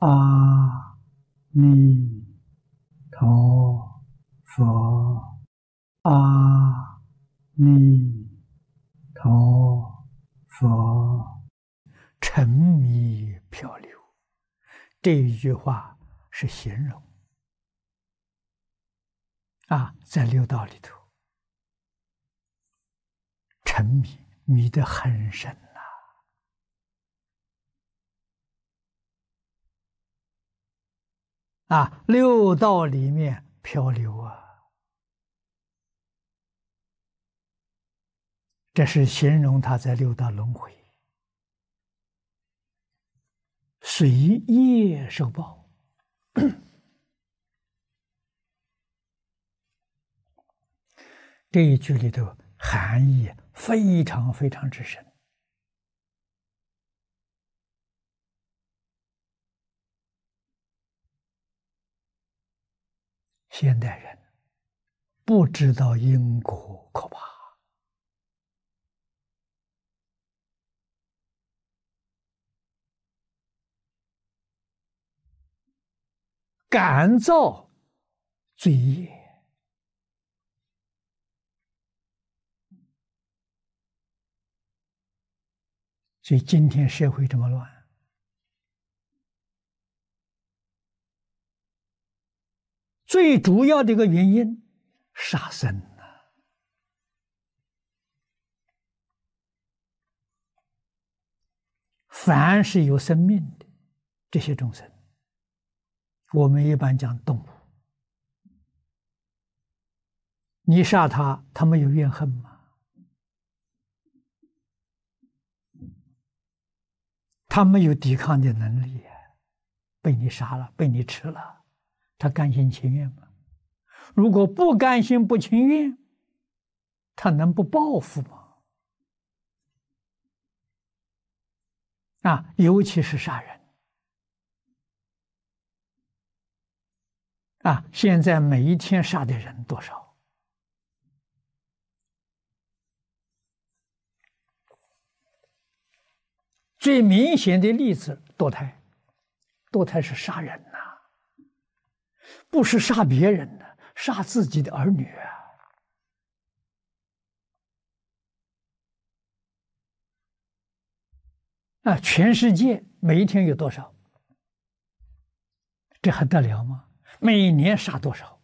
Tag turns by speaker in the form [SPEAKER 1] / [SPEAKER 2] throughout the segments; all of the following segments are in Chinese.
[SPEAKER 1] 阿弥陀佛，阿弥陀佛，沉迷漂流。这一句话是形容啊，在六道里头沉迷，迷得很深。啊，六道里面漂流啊，这是形容他在六道轮回，随业受报。这一句里头含义非常非常之深。现代人不知道因果可怕感造罪业，所以今天社会这么乱。最主要的一个原因，杀生啊！凡是有生命的这些众生，我们一般讲动物，你杀他，他没有怨恨吗？他没有抵抗的能力，被你杀了，被你吃了。他甘心情愿吗？如果不甘心不情愿，他能不报复吗？啊，尤其是杀人啊！现在每一天杀的人多少？最明显的例子，堕胎，堕胎是杀人！不是杀别人的，杀自己的儿女啊！啊，全世界每一天有多少？这还得了吗？每年杀多少？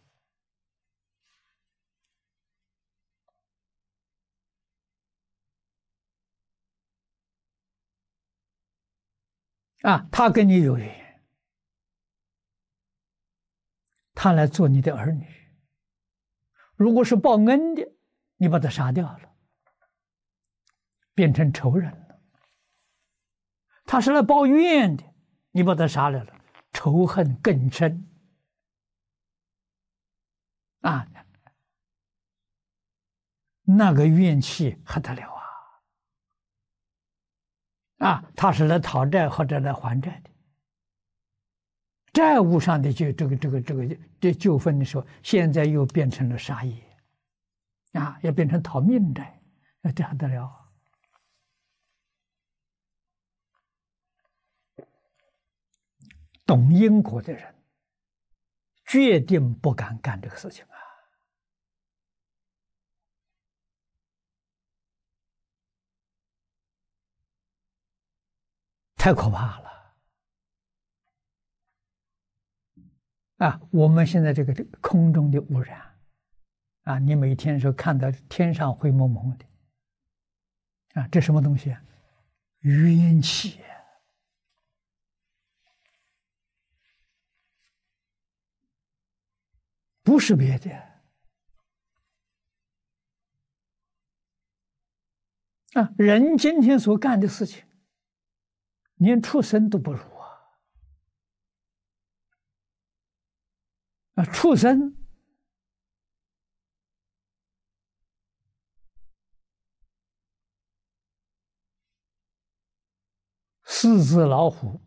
[SPEAKER 1] 啊，他跟你有缘。他来做你的儿女，如果是报恩的，你把他杀掉了，变成仇人了；他是来报怨的，你把他杀了了，仇恨更深。啊，那个怨气还得了啊！啊，他是来讨债或者来还债的。债务上的就这个这个这个这纠纷的时候，现在又变成了杀业，啊，要变成讨命债，那这还得了？懂因果的人，决定不敢干这个事情啊，太可怕了。啊，我们现在这个空中的污染，啊，你每天说看到天上灰蒙蒙的，啊，这什么东西啊？冤气，不是别的。啊，人今天所干的事情，连畜生都不如。啊，畜生、四只、老虎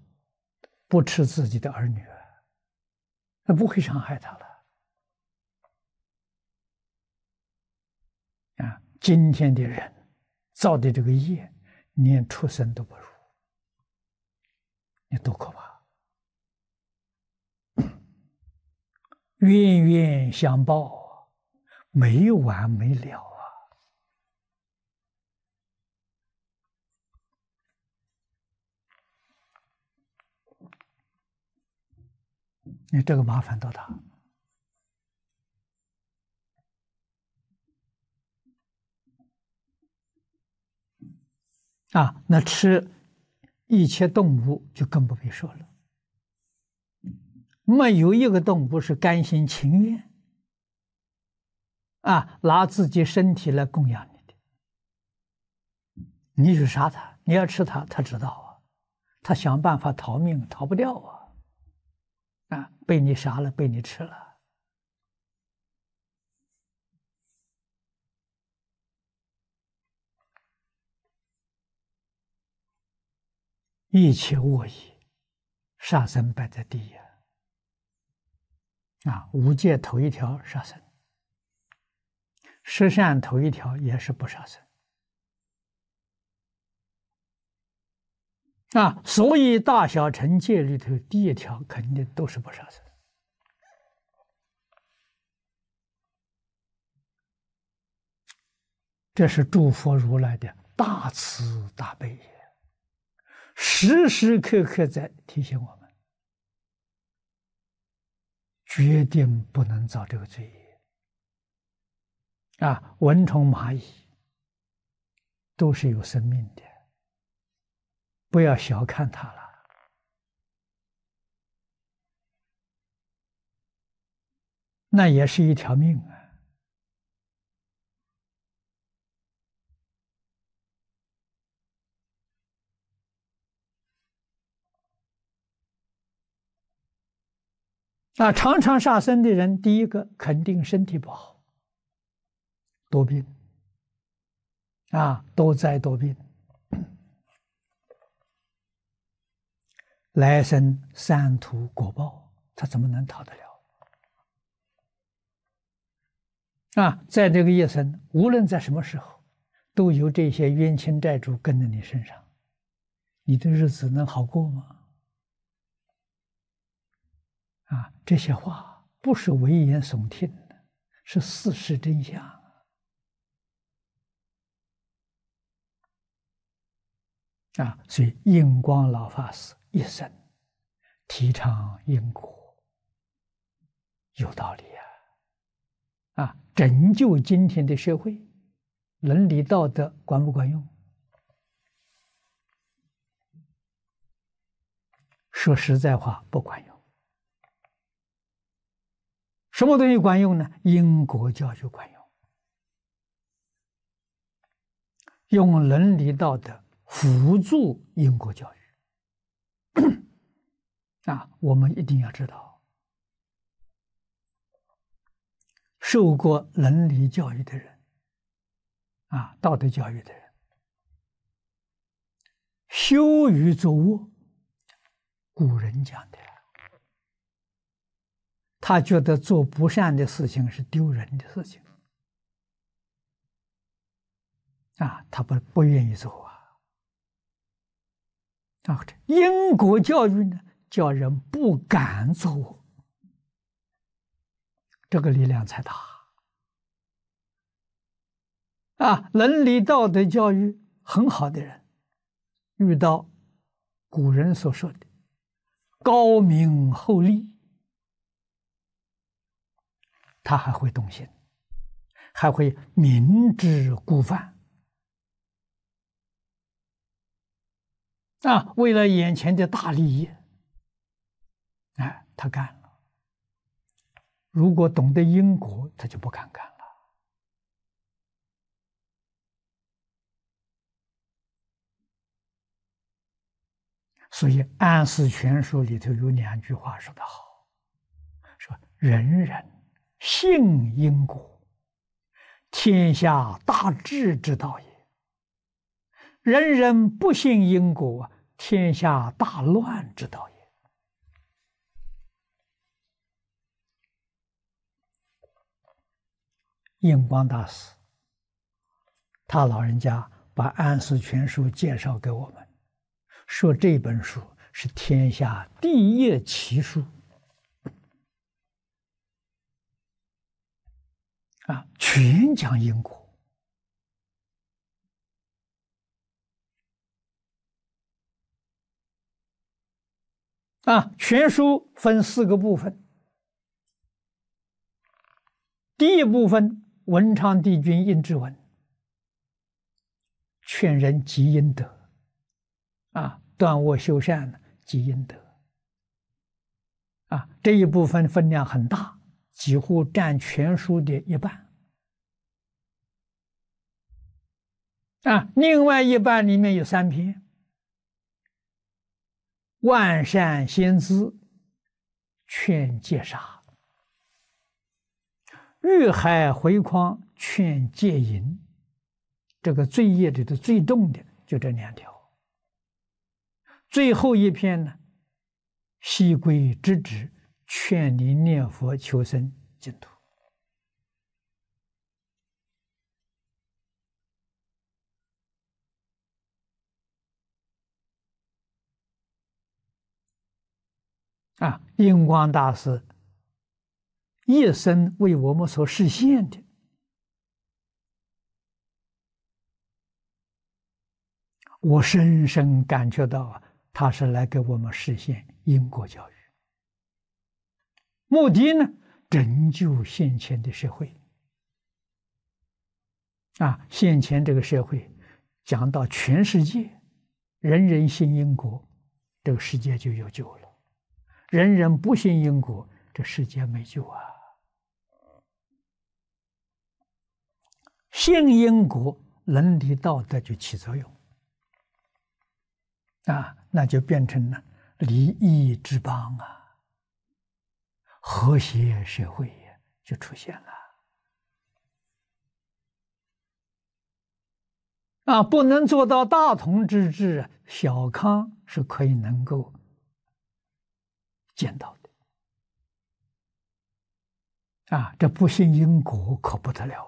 [SPEAKER 1] 不吃自己的儿女，那不会伤害他了。啊，今天的人造的这个业，连畜生都不如，你多可怕！冤冤相报，没完没了啊！你这个麻烦多大？啊，那吃一切动物就更不必说了。没有一个动物是甘心情愿啊，拿自己身体来供养你的。你去杀它，你要吃它，它知道啊，它想办法逃命，逃不掉啊，啊，被你杀了，被你吃了。一切恶意，杀生摆在第一啊！五戒头一条杀生，十善头一条也是不杀生啊！所以大小乘戒里头第一条肯定都是不杀生，这是诸佛如来的大慈大悲。时时刻刻在提醒我们，决定不能造这个罪业。啊，蚊虫蚂蚁都是有生命的，不要小看它了。那也是一条命啊。那常常杀生的人，第一个肯定身体不好，多病，啊，多灾多病，来生三途果报，他怎么能逃得了？啊，在这个一生，无论在什么时候，都有这些冤亲债主跟在你身上，你的日子能好过吗？啊，这些话不是危言耸听的，是事实真相。啊，所以印光老法师一生提倡因果，有道理啊！啊，拯救今天的社会，伦理道德管不管用？说实在话，不管用。什么东西管用呢？因果教育管用，用伦理道德辅助因果教育。啊，我们一定要知道，受过伦理教育的人，啊，道德教育的人，羞于作恶，古人讲的。他觉得做不善的事情是丢人的事情，啊，他不不愿意做啊。啊，因果教育呢，叫人不敢做，这个力量才大。啊，伦理道德教育很好的人，遇到古人所说的高明厚利。他还会动心，还会明知故犯啊！为了眼前的大利益，哎，他干了。如果懂得因果，他就不敢干了。所以《安世全书》里头有两句话说得好：“说人人。”信因果，天下大治之道也；人人不信因果，天下大乱之道也。印光大师，他老人家把《安世全书》介绍给我们，说这本书是天下第一奇书。啊，全讲因果。啊，全书分四个部分。第一部分，文昌帝君应之文，劝人积阴德，啊，断恶修善，积阴德。啊，这一部分分量很大，几乎占全书的一半。啊，另外一半里面有三篇。万善先知劝戒杀，欲海回匡劝戒淫，这个罪业里头最重的就这两条。最后一篇呢，西归之止劝你念佛求生净土。啊，印光大师一生为我们所实现的，我深深感觉到啊，他是来给我们实现因果教育，目的呢，拯救现前的社会。啊，现前这个社会讲到全世界，人人信因果，这个世界就有救了。人人不信因果，这世界没救啊！信因果，伦理道德就起作用啊，那就变成了利益之邦啊，和谐社会就出现了啊！不能做到大同之治，小康是可以能够。见到的啊，这不信因果可不得了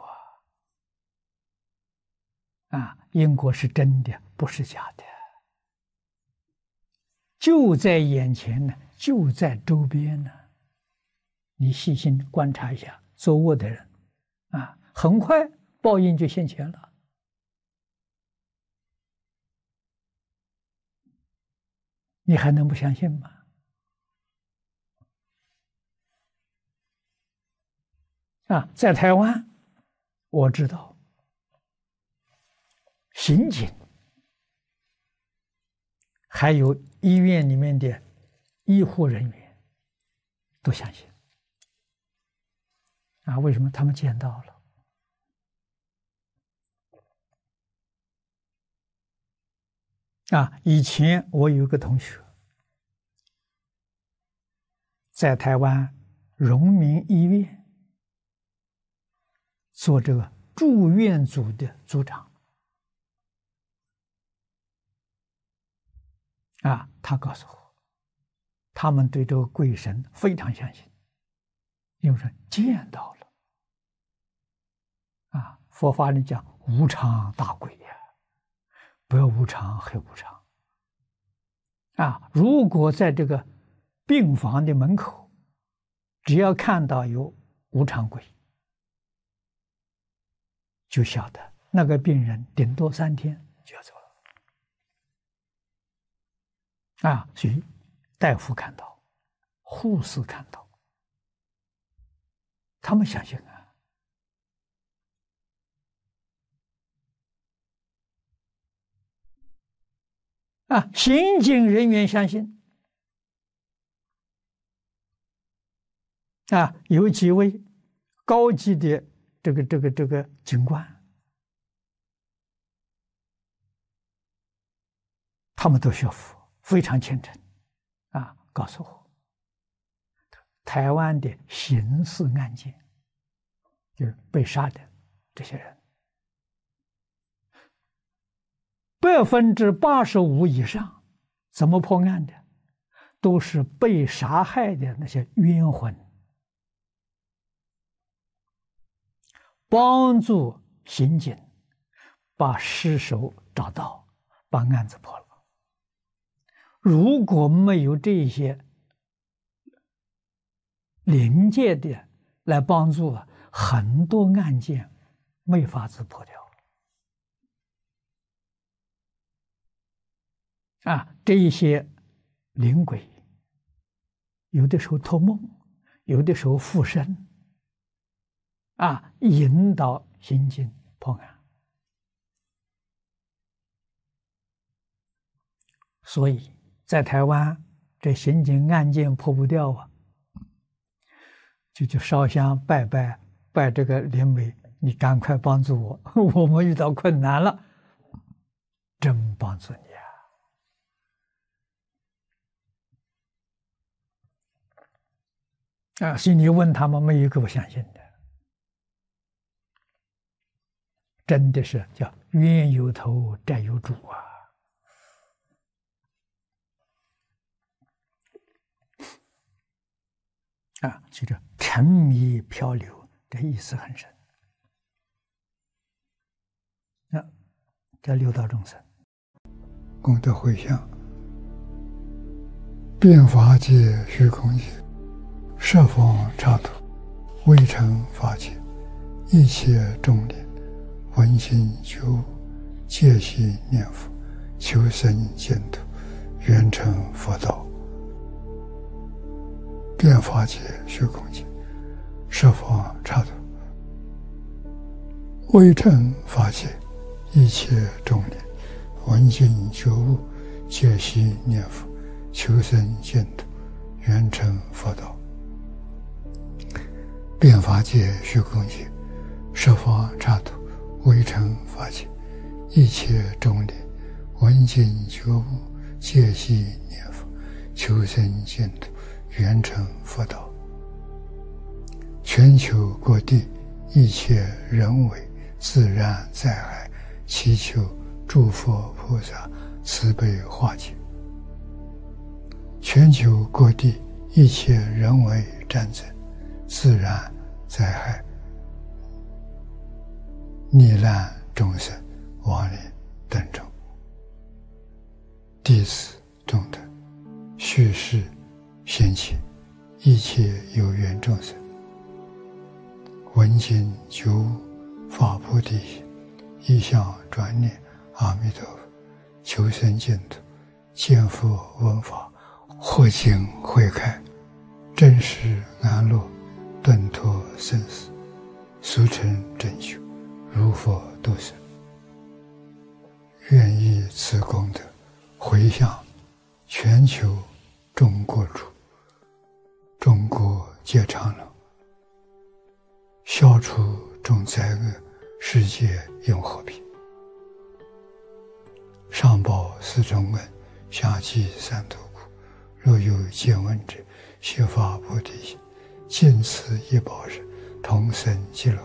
[SPEAKER 1] 啊！啊，因果是真的，不是假的，就在眼前呢，就在周边呢。你细心观察一下，作恶的人啊，很快报应就现前了。你还能不相信吗？啊，在台湾，我知道，刑警还有医院里面的医护人员都相信。啊，为什么他们见到了？啊，以前我有个同学在台湾荣民医院。做这个住院组的组长，啊，他告诉我，他们对这个鬼神非常相信，因为见到了，啊，佛法里讲无常大鬼呀，不要无常黑无常，啊，如果在这个病房的门口，只要看到有无常鬼。就晓得那个病人顶多三天就要走了，啊，所以大夫看到，护士看到，他们相信啊，啊，刑警人员相信，啊，有几位高级的。这个这个这个警官，他们都学佛，非常虔诚，啊，告诉我，台湾的刑事案件，就是被杀的这些人，百分之八十五以上，怎么破案的，都是被杀害的那些冤魂。帮助刑警把尸首找到，把案子破了。如果没有这些临界的来帮助，
[SPEAKER 2] 很多案件没法子破掉。啊，这一些灵鬼，有的时候托梦，有的时候附身，啊，引导刑警破案。所以在台湾，这刑警案件破不掉啊，就去烧香拜拜拜这个灵媒，你赶快帮助我，我们遇到困难了，真帮助你啊！啊，所以你问他们，没有一个不相信的，真的是叫冤有头，债有主啊。啊，就这沉迷漂流，这意思很深。啊，叫六道众生，
[SPEAKER 1] 功德回向，变法界虚空界，设方刹土，未成法界，一切众念，闻心求戒心念佛，求生净土，愿成佛道。变法界、虚空界，设法刹土，微尘法界，一切众念，闻经觉悟，皆悉念佛，求生净土，圆成佛道。变法界、虚空界，设法刹土，微尘法界，一切众念，闻经觉悟，皆悉念佛，求生净土。圆成佛道，全球各地一切人为自然灾害，祈求诸佛菩萨慈悲化解。全球各地一切人为战争、自然灾害、逆难众生、亡灵等中，弟子中的叙事。先起一切有缘众生，闻经求法，菩提，一向转念阿弥陀佛，求生净土，见佛闻法，获经慧开，真实安乐，顿脱生死，俗成正修，如佛度生。愿以此功德，回向全球中国主。中国皆长乐，消除众灾厄，世界永和平。上报四重恩，下济三途苦。若有见闻者，悉发菩提心，尽此一报时，同生极乐。